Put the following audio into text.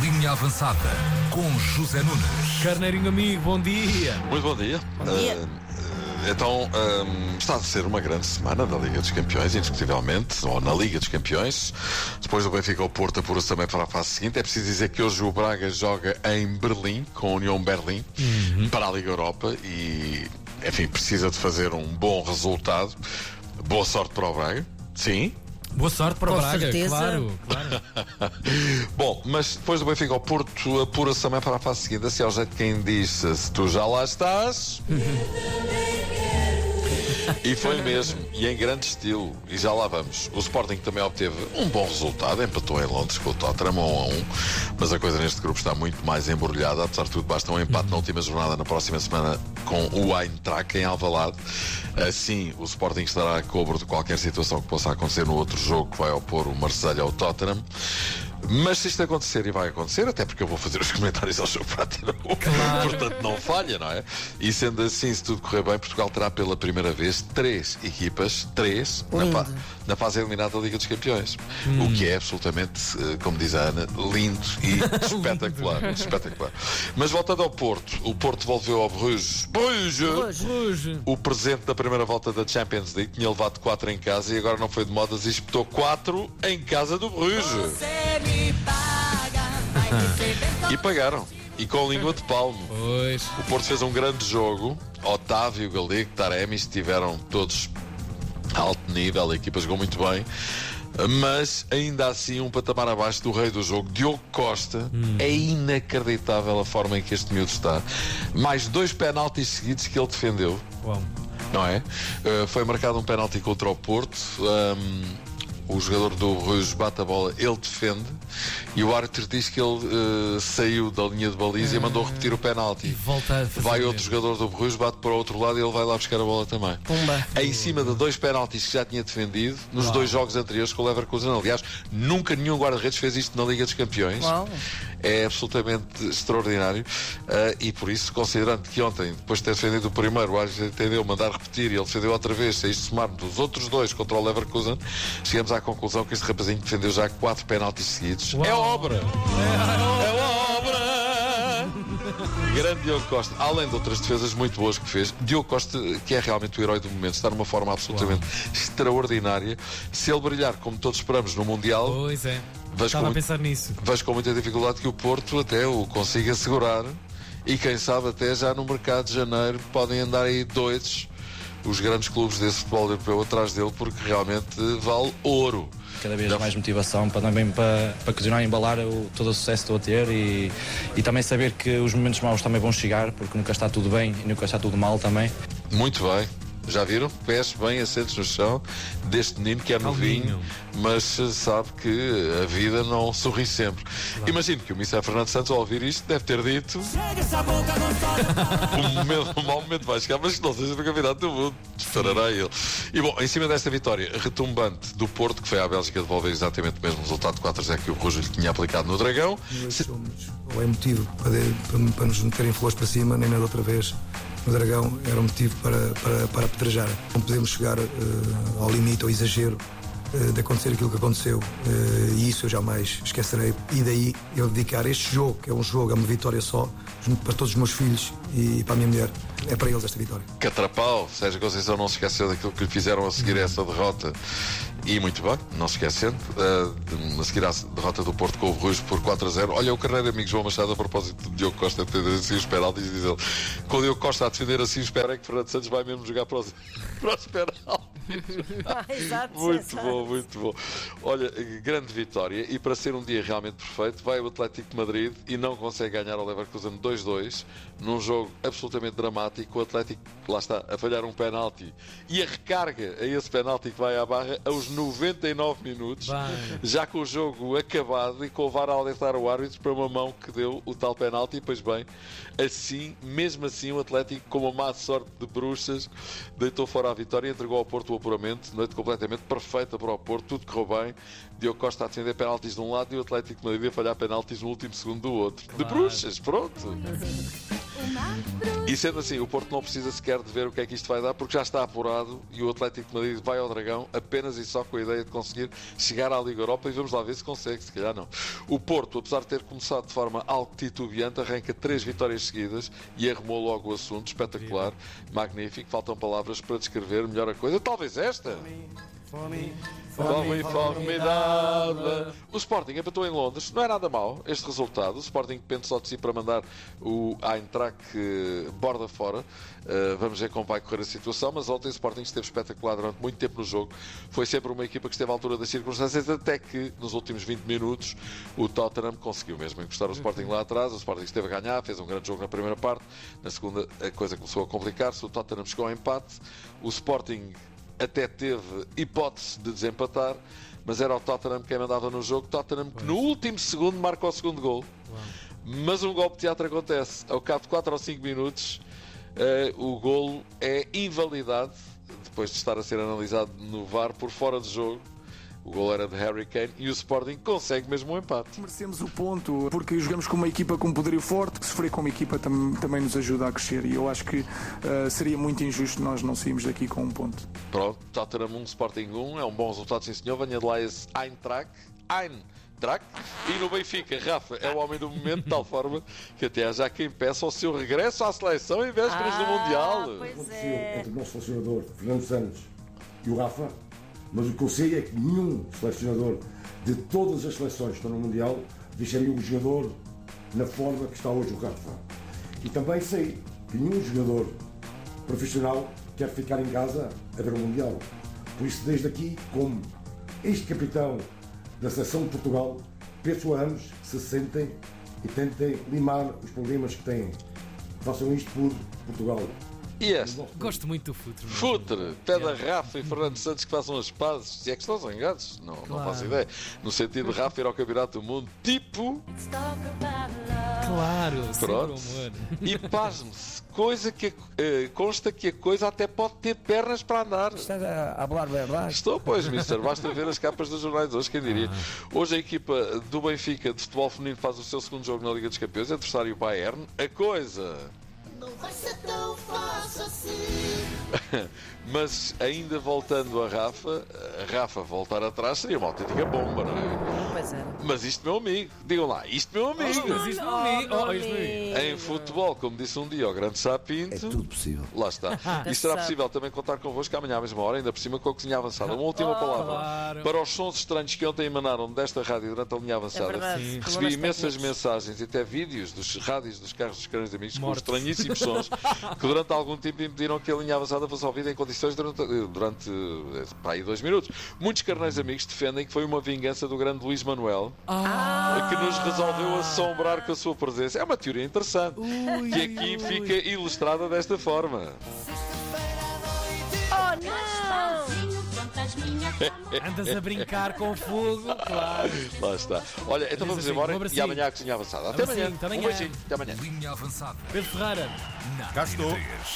Linha Avançada com José Nunes. Carneirinho amigo, bom dia. Muito bom dia. Bom dia. Uh, então, um, está a ser uma grande semana da Liga dos Campeões, indiscutivelmente, ou na Liga dos Campeões. Depois do Benfica ao Porto, apura-se também para a fase seguinte. É preciso dizer que hoje o Braga joga em Berlim, com a União Berlim, para a Liga Europa e, enfim, precisa de fazer um bom resultado. Boa sorte para o Braga. Sim, Boa sorte para o Com Braga, certeza. claro, claro. Bom, mas depois do Benfica ao Porto, apura-se também para a fase seguinte, assim ao jeito de quem disse: se tu já lá estás. E foi mesmo, e em grande estilo, e já lá vamos. O Sporting também obteve um bom resultado, empatou em Londres com o Tottenham 1 a 1, mas a coisa neste grupo está muito mais embrulhada, apesar de tudo basta um empate na última jornada na próxima semana com o Eintracht em Alvalade. Assim, o Sporting estará a cobro de qualquer situação que possa acontecer no outro jogo que vai opor o Marselha ao Tottenham. Mas se isto acontecer, e vai acontecer, até porque eu vou fazer os comentários ao jogo para portanto não falha, não é? E sendo assim, se tudo correr bem, Portugal terá pela primeira vez três equipas, três, na, na fase eliminada da Liga dos Campeões. O que é absolutamente, eh, como diz a Ana, lindo e espetacular. espetacular. Mas voltando ao Porto, o Porto devolveu ao Bruges, Bruges. Hoje. o presente da primeira volta da Champions League. Tinha levado 4 em casa e agora não foi de modas e espetou 4 em casa do Bruges. E pagaram. E com língua de palmo. Pois. O Porto fez um grande jogo. Otávio, Galego, Taremi estiveram todos a alto nível. A equipa jogou muito bem. Mas ainda assim, um patamar abaixo do rei do jogo, Diogo Costa. É inacreditável a forma em que este miúdo está. Mais dois penaltis seguidos que ele defendeu Bom. não é? Uh, foi marcado um penalti contra o Porto. Um, o jogador do Rouge bate a bola, ele defende e o árbitro diz que ele uh, saiu da linha de baliza e mandou repetir o penalti. Vai outro mesmo. jogador do Rouge, bate para o outro lado e ele vai lá buscar a bola também. Pumba. Em cima de dois penaltis que já tinha defendido nos dois jogos anteriores com o Leverkusen. Aliás, nunca nenhum guarda-redes fez isto na Liga dos Campeões. Uau. É absolutamente extraordinário uh, e por isso, considerando que ontem, depois de ter defendido o primeiro, o árbitro entendeu mandar repetir e ele defendeu outra vez, se isto somarmos os outros dois contra o Leverkusen, chegamos à conclusão que este rapazinho defendeu já quatro penaltis seguidos. Uau. É obra! É obra! Grande Diogo Costa, além de outras defesas muito boas que fez, Diogo Costa, que é realmente o herói do momento, está numa forma absolutamente extraordinária. Se ele brilhar como todos esperamos no Mundial, Pois é. Vais Estava com a muito- pensar nisso. vejo com muita dificuldade que o Porto até o consiga segurar e quem sabe até já no mercado de janeiro podem andar aí doidos os grandes clubes desse futebol europeu atrás dele porque realmente vale ouro. cada vez Já- mais motivação para também para, para continuar a embalar o, todo o sucesso que estou a ter e, e também saber que os momentos maus também vão chegar porque nunca está tudo bem e nunca está tudo mal também. Muito bem. Já viram? Pés bem assentos no chão deste menino que é novinho, mas sabe que a vida não sorri sempre. Imagino que o Missa Fernando Santos, ao ouvir isto, deve ter dito: o, momento, o mau momento vai chegar, mas que não seja no campeonato do mundo. Esperará ele. E bom, em cima desta vitória retumbante do Porto, que foi à Bélgica devolver exatamente o mesmo resultado de 4 que o Rojo lhe tinha aplicado no Dragão, Mas somos- ou é motivo para, para, para nos meterem flores para cima, nem na outra vez no Dragão era um motivo para, para, para apedrejar. Não podemos chegar eh, ao limite, ao exagero eh, de acontecer aquilo que aconteceu eh, e isso eu jamais esquecerei. E daí eu dedicar este jogo, que é um jogo, é uma vitória só, para todos os meus filhos e para a minha mulher. É para eles esta vitória. Catrapau, Sérgio Conceição não se esqueceu daquilo que lhe fizeram a seguir a essa derrota. E muito bem, não se esquecendo, de- a seguir à derrota do Porto com o Bruges por 4 a 0. Olha, o carreiro amigo João Machado, a propósito de Diogo Costa defender assim os penaltis, diz ele: com o Diogo Costa a defender assim espera é que Fernando Santos vai mesmo jogar para os, para os penaltis. Ah, exato. Muito exato. bom, muito bom. Olha, grande vitória e para ser um dia realmente perfeito, vai o Atlético de Madrid e não consegue ganhar ao Leverkusen 2-2 num jogo absolutamente dramático. O Atlético, lá está, a falhar um penalti e a recarga a esse penalti que vai à barra aos 99 minutos, Vai. já com o jogo acabado e com o VAR a alertar o árbitro para uma mão que deu o tal penalti. E, pois bem, assim, mesmo assim, o Atlético, com uma má sorte de bruxas, deitou fora a vitória e entregou ao Porto o apuramento. Noite completamente perfeita para o Porto, tudo correu bem. Diogo Costa a defender penaltis de um lado e o Atlético de Madrid a falhar penaltis no último segundo do outro. De bruxas, pronto. E sendo assim, o Porto não precisa sequer de ver o que é que isto vai dar, porque já está apurado e o Atlético de Madrid vai ao Dragão apenas e só com a ideia de conseguir chegar à Liga Europa e vamos lá ver se consegue, se calhar não. O Porto, apesar de ter começado de forma algo titubeante, arranca três vitórias seguidas e arrumou logo o assunto, espetacular, magnífico. Faltam palavras para descrever melhor a coisa. Talvez esta. Fome, formidável. O Sporting empatou em Londres. Não é nada mau este resultado. O Sporting depende só de si para mandar o Eintracht borda fora. Uh, vamos ver como vai correr a situação. Mas ontem o Sporting esteve espetacular durante muito tempo no jogo. Foi sempre uma equipa que esteve à altura das circunstâncias, até que nos últimos 20 minutos o Tottenham conseguiu mesmo encostar o Sporting lá atrás. O Sporting esteve a ganhar, fez um grande jogo na primeira parte. Na segunda, a coisa começou a complicar-se. O Tottenham chegou ao empate. O Sporting até teve hipótese de desempatar, mas era o Tottenham quem mandava no jogo. Tottenham que no último segundo marca o segundo gol. Mas um golpe de teatro acontece. Ao cabo de 4 ou 5 minutos, eh, o golo é invalidado, depois de estar a ser analisado no VAR por fora de jogo. O gol era de Harry Kane e o Sporting consegue mesmo um empate. Merecemos o ponto porque jogamos com uma equipa com um poderio forte. Sofrer com uma equipa tam também nos ajuda a crescer e eu acho que uh, seria muito injusto nós não sairmos daqui com um ponto. Pronto, Tottenham 1, Sporting 1. É um bom resultado, sim senhor. Venha de lá esse Eintracht. Eintracht. E no Benfica, Rafa é o homem do momento, de tal forma que até há já quem peça o seu regresso à seleção em vésperas do Mundial. Pois aconteceu é. entre o nosso selecionador Fernando Santos e o Rafa, mas o que eu sei é que nenhum selecionador de todas as seleções que estão no Mundial deixaria um jogador na forma que está hoje o Rafa. E também sei que nenhum jogador profissional quer ficar em casa a ver o Mundial. Por isso, desde aqui, como ex-capitão da seleção de Portugal, peço a ambos que se sentem e tentem limar os problemas que têm. Façam isto por Portugal. E este? Gosto muito do futuro. Futre, pede a Rafa e Fernando Santos que façam as pazes. Se é que estão zangados, não, não Claro. faço ideia. No sentido de Rafa ir ao Campeonato do Mundo, tipo, Claro, Pronto. e pasme-se, coisa que eh, consta que a coisa até pode ter pernas para andar. Estás a falar verdade? Estou, pois, mister. Basta ver as capas dos jornais hoje, quem diria. Hoje a equipa do Benfica de futebol feminino faz o seu segundo jogo na Liga dos Campeões, adversário o Bayern. A coisa. Vai ser tão fácil assim. Mas ainda voltando a Rafa, a Rafa voltar atrás seria uma autêntica bomba, não é? Pois era. Mas isto, meu amigo, digam lá, isto, meu amigo. Mas isto não é oh, isto não é. Em futebol, como disse um dia o grande Sapinto. É tudo possível. Lá está. E será possível também contar convosco amanhã à mesma hora, ainda por cima com a cozinha avançada. Uma última palavra. Claro. Para os sons estranhos que ontem emanaram desta rádio durante a linha É avançada. Sim. Recebi imensas mensagens e até vídeos dos rádios dos carros dos canos amigos com Mortos. estranhíssimos sons que durante algum tempo impediram que a linha avançada fosse ouvida em condições durante, durante para aí dois minutos. Muitos carneiros amigos defendem que foi uma vingança do grande Luís Manuel Ah, que nos resolveu assombrar com a sua presença. É uma teoria interessante que aqui fica ilustrada desta forma. Oh, não! andas a brincar com fogo, claro. Lá está. Olha, então vamos assim, embora e abracinho. amanhã a cozinha avançada. Até Abracinho, amanhã. até Um amanhã. beijinho. Até amanhã. Linha avançada. Pedro Ferreira. Cá estou. Antena 3.